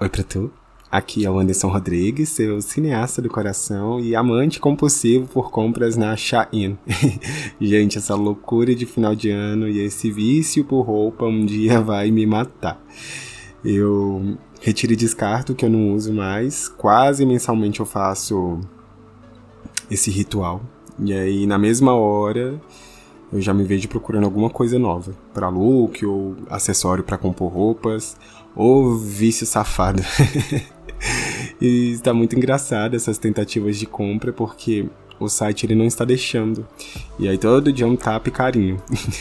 Oi pra tu. Aqui é o Anderson Rodrigues, seu cineasta do coração e amante compulsivo por compras na Shein. Gente, essa loucura de final de ano e esse vício por roupa um dia vai me matar. Eu retiro e descarto que eu não uso mais. Quase mensalmente eu faço esse ritual. E aí, na mesma hora, eu já me vejo procurando alguma coisa nova para look ou acessório para compor roupas ou vício safado. e está muito engraçado essas tentativas de compra porque o site ele não está deixando. E aí todo dia um tapa e carinho.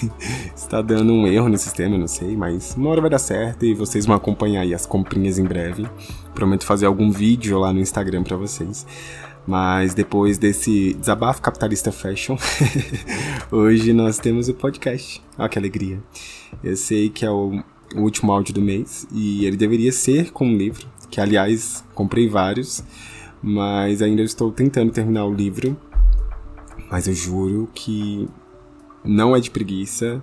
está dando um erro no sistema, não sei, mas uma hora vai dar certo e vocês vão acompanhar aí as comprinhas em breve. Prometo fazer algum vídeo lá no Instagram para vocês. Mas depois desse desabafo capitalista fashion, hoje nós temos o podcast. Olha que alegria. Eu sei que é o, último áudio do mês e ele deveria ser com um livro, que aliás comprei vários, mas ainda estou tentando terminar o livro. Mas eu juro que não é de preguiça,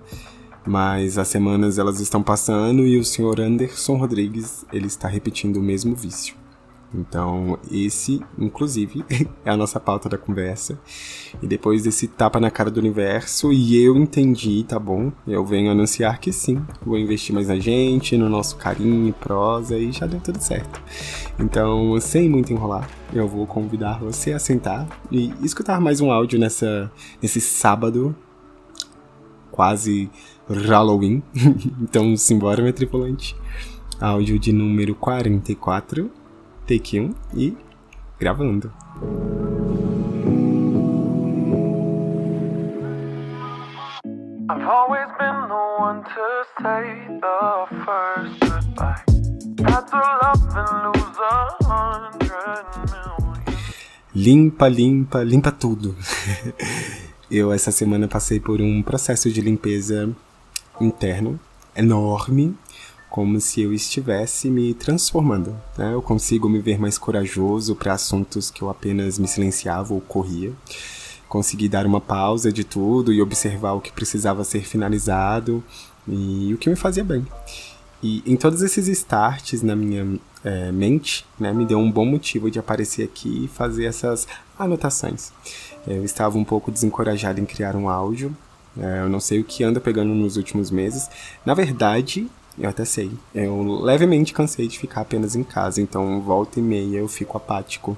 mas as semanas elas estão passando e o senhor Anderson Rodrigues ele está repetindo o mesmo vício. Então, esse, inclusive, é a nossa pauta da conversa. E depois desse tapa na cara do universo, e eu entendi, tá bom? Eu venho anunciar que sim, vou investir mais na gente, no nosso carinho prosa, e já deu tudo certo. Então, sem muito enrolar, eu vou convidar você a sentar e escutar mais um áudio nessa, nesse sábado, quase Halloween. então, simbora, meu tripulante. Áudio de número 44 take 1 e gravando. I've always been the one to say the first goodbye. Had to love and lose a hundred million. Limpa, limpa, limpa tudo. Eu essa semana passei por um processo de limpeza interno enorme como se eu estivesse me transformando. Né? Eu consigo me ver mais corajoso para assuntos que eu apenas me silenciava ou corria. Consegui dar uma pausa de tudo e observar o que precisava ser finalizado e o que me fazia bem. E em todos esses starts na minha é, mente, né, me deu um bom motivo de aparecer aqui e fazer essas anotações. Eu estava um pouco desencorajado em criar um áudio, é, eu não sei o que anda pegando nos últimos meses. Na verdade, eu até sei. Eu levemente cansei de ficar apenas em casa, então volta e meia eu fico apático.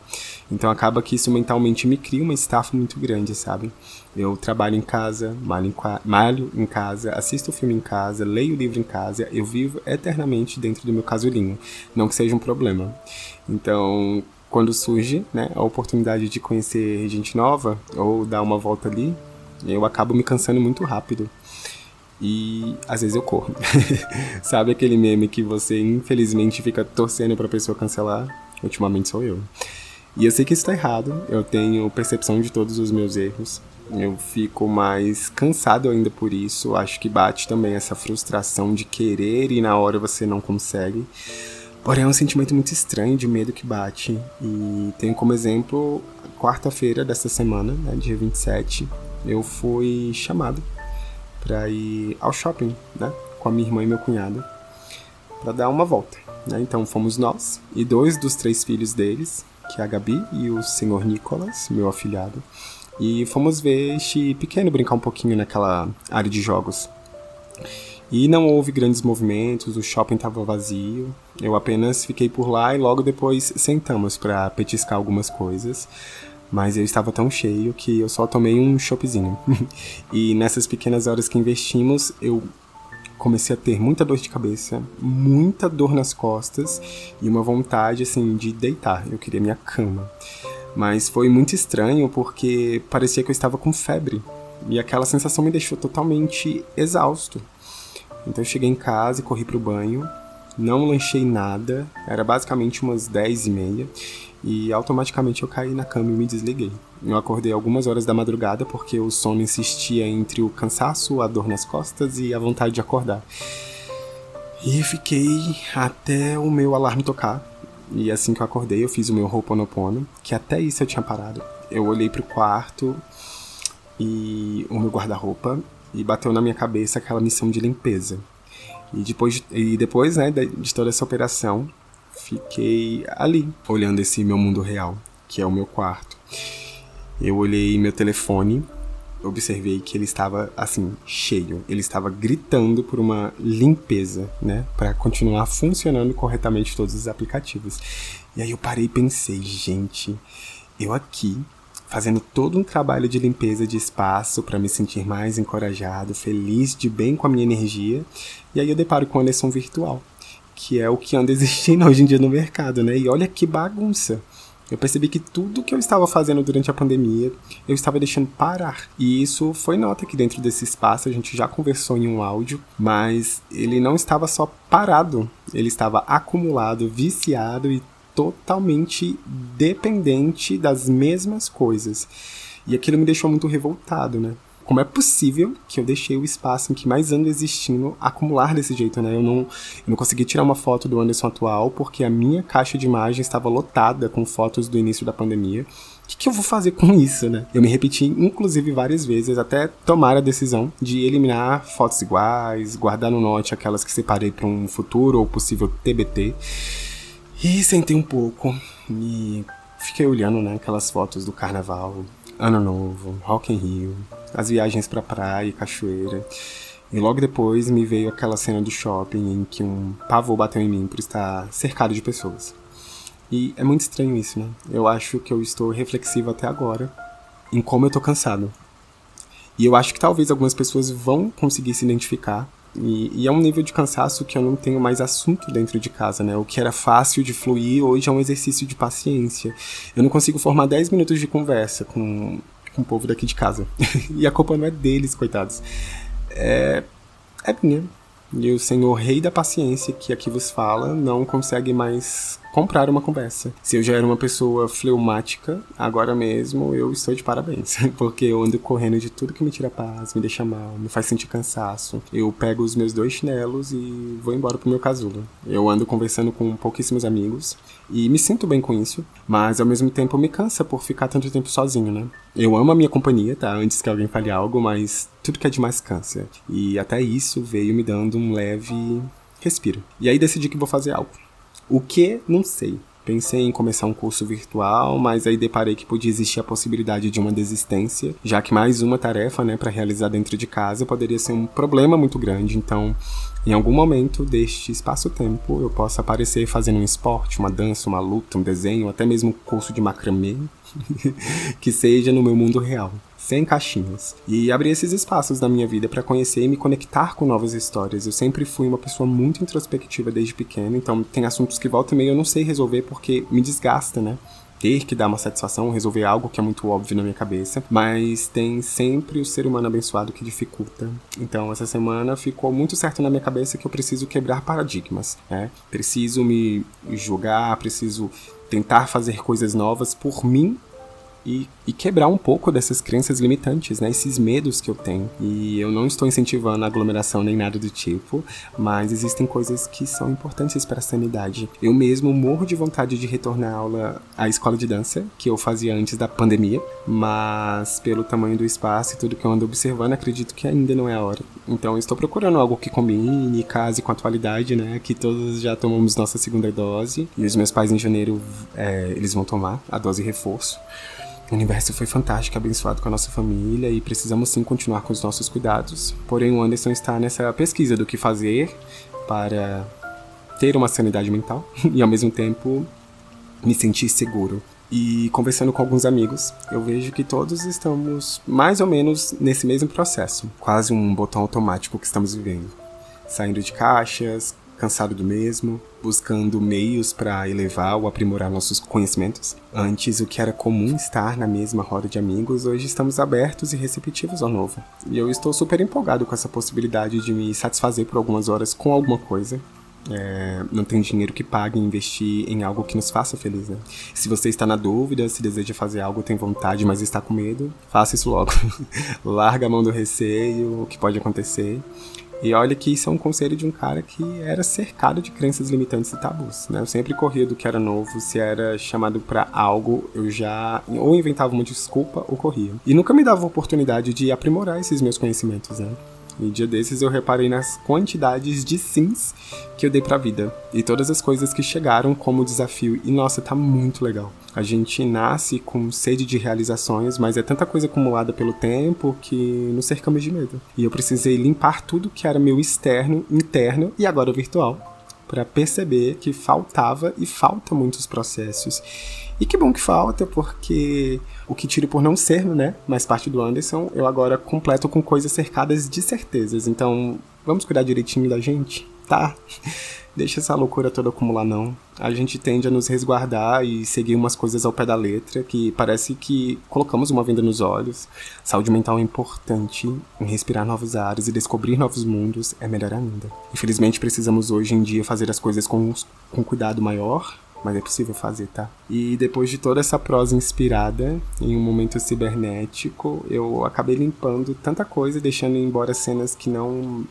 Então acaba que isso mentalmente me cria uma estafa muito grande, sabe? Eu trabalho em casa, malho em, malho em casa, assisto filme em casa, leio livro em casa, eu vivo eternamente dentro do meu casulinho. Não que seja um problema. Então, quando surge né, a oportunidade de conhecer gente nova ou dar uma volta ali, eu acabo me cansando muito rápido e às vezes eu corro. Sabe aquele meme que você infelizmente fica torcendo pra pessoa cancelar? Ultimamente sou eu. E eu sei que isso tá errado, eu tenho percepção de todos os meus erros. Eu fico mais cansado ainda por isso. Acho que bate também essa frustração de querer e na hora você não consegue. Porém, é um sentimento muito estranho de medo que bate. E tenho como exemplo, quarta-feira dessa semana, né, dia 27, eu fui chamado para ir ao shopping, né, com a minha irmã e meu cunhado, para dar uma volta. Né? Então fomos nós e dois dos três filhos deles, que é a Gabi e o senhor Nicolas, meu afilhado, e fomos ver este pequeno brincar um pouquinho naquela área de jogos. E não houve grandes movimentos, o shopping estava vazio. Eu apenas fiquei por lá e logo depois sentamos para petiscar algumas coisas mas eu estava tão cheio que eu só tomei um choppzinho. e nessas pequenas horas que investimos, eu comecei a ter muita dor de cabeça, muita dor nas costas e uma vontade assim de deitar. Eu queria minha cama. Mas foi muito estranho porque parecia que eu estava com febre e aquela sensação me deixou totalmente exausto. Então eu cheguei em casa e corri pro banho, não lanchei nada, era basicamente umas 10 e meia e automaticamente eu caí na cama e me desliguei. Eu acordei algumas horas da madrugada porque o sono insistia entre o cansaço, a dor nas costas e a vontade de acordar. E fiquei até o meu alarme tocar. E assim que eu acordei, eu fiz o meu Ho'oponopono, que até isso eu tinha parado. Eu olhei pro quarto e o meu guarda-roupa e bateu na minha cabeça aquela missão de limpeza. E depois, e depois né, de toda essa operação, fiquei ali, olhando esse meu mundo real, que é o meu quarto. Eu olhei meu telefone, observei que ele estava assim cheio. Ele estava gritando por uma limpeza, né, para continuar funcionando corretamente todos os aplicativos. E aí eu parei e pensei, gente, eu aqui fazendo todo um trabalho de limpeza de espaço para me sentir mais encorajado, feliz, de bem com a minha energia. E aí eu deparo com o Anderson virtual, que é o que anda existindo hoje em dia no mercado, né? E olha que bagunça. Eu percebi que tudo que eu estava fazendo durante a pandemia, eu estava deixando parar. E isso foi nota que dentro desse espaço a gente já conversou em um áudio, mas ele não estava só parado, ele estava acumulado, viciado e totalmente dependente das mesmas coisas. E aquilo me deixou muito revoltado, né? Como é possível que eu deixei o espaço em que mais ando existindo acumular desse jeito, né? Eu não, eu não consegui tirar uma foto do Anderson atual porque a minha caixa de imagem estava lotada com fotos do início da pandemia. O que, que, eu vou fazer com isso, né? Eu me repeti, inclusive, várias vezes, até tomar a decisão de eliminar fotos iguais, guardar no note aquelas que separei para um futuro ou possível TBT. E sentei um pouco e fiquei olhando, né, aquelas fotos do carnaval, Ano Novo, Rock in Rio, as viagens pra praia cachoeira. E logo depois me veio aquela cena do shopping em que um pavor bateu em mim por estar cercado de pessoas. E é muito estranho isso, né? Eu acho que eu estou reflexivo até agora em como eu tô cansado. E eu acho que talvez algumas pessoas vão conseguir se identificar e, e, é um nível de cansaço que eu não tenho mais assunto dentro de casa, né? O que era fácil de fluir hoje é um exercício de paciência. Eu não consigo formar 10 minutos de conversa com, com o povo daqui de casa. e a culpa não é deles, coitados. É, é minha. E o Senhor Rei da Paciência, que aqui vos fala, não consegue mais comprar uma conversa. Se eu já era uma pessoa fleumática, agora mesmo eu estou de parabéns, porque eu ando correndo de tudo que me tira paz, me deixa mal, me faz sentir cansaço. Eu pego os meus dois chinelos e vou embora pro meu casulo. Eu ando conversando com pouquíssimos amigos e me sinto bem com isso, mas ao mesmo tempo me cansa por ficar tanto tempo sozinho, né? Eu amo a minha companhia, tá? Antes que alguém fale algo, mas tudo que é demais cansa. E até isso veio me dando um leve respiro. E aí decidi que vou fazer algo. O que? Não sei. Pensei em começar um curso virtual, mas aí deparei que podia existir a possibilidade de uma desistência, já que mais uma tarefa, né, para realizar dentro de casa poderia ser um problema muito grande. Então, em algum momento deste espaço-tempo, eu posso aparecer fazendo um esporte, uma dança, uma luta, um desenho, até mesmo um curso de macramê, que seja no meu mundo real sem caixinhas. E abrir esses espaços na minha vida para conhecer e me conectar com novas histórias. Eu sempre fui uma pessoa muito introspectiva desde pequeno, então tem assuntos que volta e eu não sei resolver porque me desgasta, né? Ter que dar uma satisfação, resolver algo que é muito óbvio na minha cabeça, mas tem sempre o ser humano abençoado que dificulta. Então, essa semana ficou muito certo na minha cabeça que eu preciso quebrar paradigmas, né? Preciso me julgar, preciso tentar fazer coisas novas por mim e, e, quebrar um pouco dessas crenças limitantes, né? Esses medos que eu tenho. E eu não estou incentivando aglomeração nem nada do tipo, mas existem coisas que são importantes para a sanidade. Eu mesmo morro de vontade de retornar à aula à escola de dança, que eu fazia antes da pandemia, mas pelo tamanho do espaço e tudo que eu ando observando, acredito que ainda não é a hora. Então estou procurando algo que combine, case com a atualidade, né? Que todos já tomamos nossa segunda dose e os meus pais em janeiro é, eles vão tomar a dose reforço. O universo foi fantástico, abençoado com a nossa família e precisamos sim continuar com os nossos cuidados. Porém, o Anderson está nessa pesquisa do que fazer para ter uma sanidade mental e ao mesmo tempo me sentir seguro. E conversando com alguns amigos, eu vejo que todos estamos mais ou menos nesse mesmo processo, quase um botão automático que estamos vivendo. Saindo de caixas, cansado do mesmo, buscando meios para elevar ou aprimorar nossos conhecimentos. Antes, o que era comum estar na mesma roda de amigos, hoje estamos abertos e receptivos ao novo. E eu estou super empolgado com essa possibilidade de me satisfazer por algumas horas com alguma coisa. É, não tem dinheiro que pague investir em algo que nos faça feliz, né? Se você está na dúvida, se deseja fazer algo, tem vontade, mas está com medo, faça isso logo. Larga a mão do receio, o que pode acontecer e olha que isso é um conselho de um cara que era cercado de crenças limitantes e tabus, né? Eu sempre corria do que era novo, se era chamado para algo, eu já ou inventava uma desculpa ou corria. E nunca me dava oportunidade de aprimorar esses meus conhecimentos, né? E dia desses eu reparei nas quantidades de sims que eu dei pra vida. E todas as coisas que chegaram como desafio. E nossa, tá muito legal. A gente nasce com sede de realizações, mas é tanta coisa acumulada pelo tempo que nos cercamos de medo. E eu precisei limpar tudo que era meu externo, interno e agora virtual para perceber que faltava e falta muitos processos. E que bom que falta, porque o que tiro por não ser, né, mais parte do Anderson, eu agora completo com coisas cercadas de certezas. Então, vamos cuidar direitinho da gente, tá? Deixa essa loucura toda acumular, não. A gente tende a nos resguardar e seguir umas coisas ao pé da letra, que parece que colocamos uma venda nos olhos. Saúde mental é importante, respirar novos ares e descobrir novos mundos é melhor ainda. Infelizmente, precisamos hoje em dia fazer as coisas com, com cuidado maior, mas é possível fazer, tá? E depois de toda essa prosa inspirada em um momento cibernético, eu acabei limpando tanta coisa, deixando embora cenas que não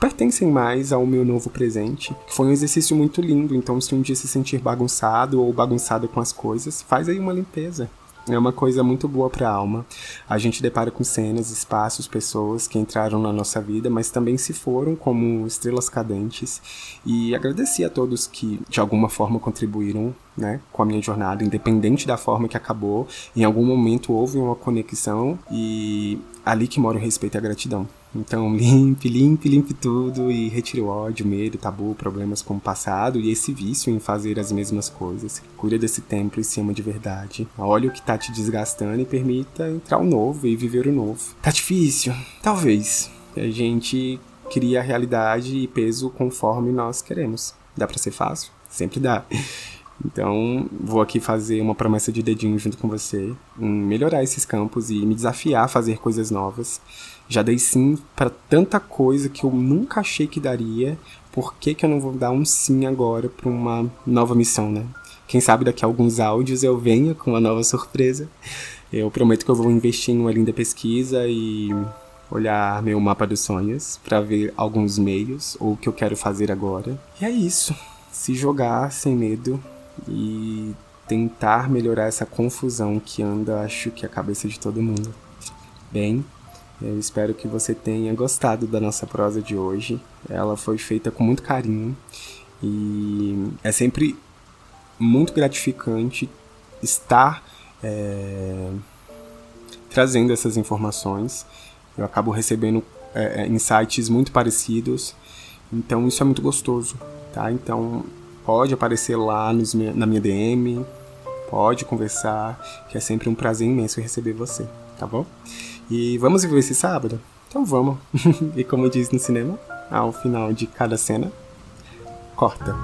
pertencem mais ao meu novo presente. Foi um exercício muito lindo, então se um dia se sentir bagunçado ou bagunçada com as coisas, faz aí uma limpeza. É uma coisa muito boa para a alma. A gente depara com cenas, espaços, pessoas que entraram na nossa vida, mas também se foram como estrelas cadentes. E agradeci a todos que de alguma forma contribuíram, né, com a minha jornada, independente da forma que acabou. Em algum momento houve uma conexão e ali que mora o respeito e a gratidão. Então, limpe, limpe, limpe tudo e retire o ódio, medo, tabu, problemas com o passado e esse vício em fazer as mesmas coisas. Cuida desse templo e se ama de verdade. Olha o que tá te desgastando e permita entrar o novo e viver o novo. Tá difícil? Talvez. A gente cria a realidade e peso conforme nós queremos. Dá para ser fácil? Sempre dá. Então, vou aqui fazer uma promessa de dedinho junto com você, em melhorar esses campos e me desafiar a fazer coisas novas. Já dei sim para tanta coisa que eu nunca achei que daria. Por que, que eu não vou dar um sim agora para uma nova missão, né? Quem sabe daqui a alguns áudios eu venha com uma nova surpresa. Eu prometo que eu vou investir em uma linda pesquisa e olhar meu mapa dos sonhos para ver alguns meios ou o que eu quero fazer agora. E é isso. Se jogar sem medo e tentar melhorar essa confusão que anda, acho que a cabeça de todo mundo. Bem, eu espero que você tenha gostado da nossa prosa de hoje. Ela foi feita com muito carinho e é sempre muito gratificante estar é, trazendo essas informações. Eu acabo recebendo é, é, insights muito parecidos, então isso é muito gostoso, tá? Então pode aparecer lá nos, na minha DM, pode conversar, que é sempre um prazer imenso receber você, tá bom? E vamos viver esse sábado? Então vamos. e como diz no cinema, ao final de cada cena, corta.